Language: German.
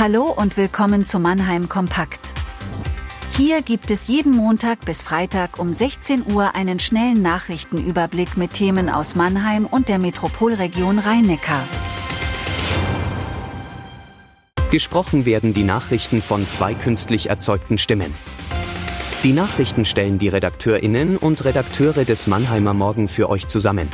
Hallo und willkommen zu Mannheim Kompakt. Hier gibt es jeden Montag bis Freitag um 16 Uhr einen schnellen Nachrichtenüberblick mit Themen aus Mannheim und der Metropolregion Rhein-Neckar. Gesprochen werden die Nachrichten von zwei künstlich erzeugten Stimmen. Die Nachrichten stellen die Redakteurinnen und Redakteure des Mannheimer Morgen für euch zusammen.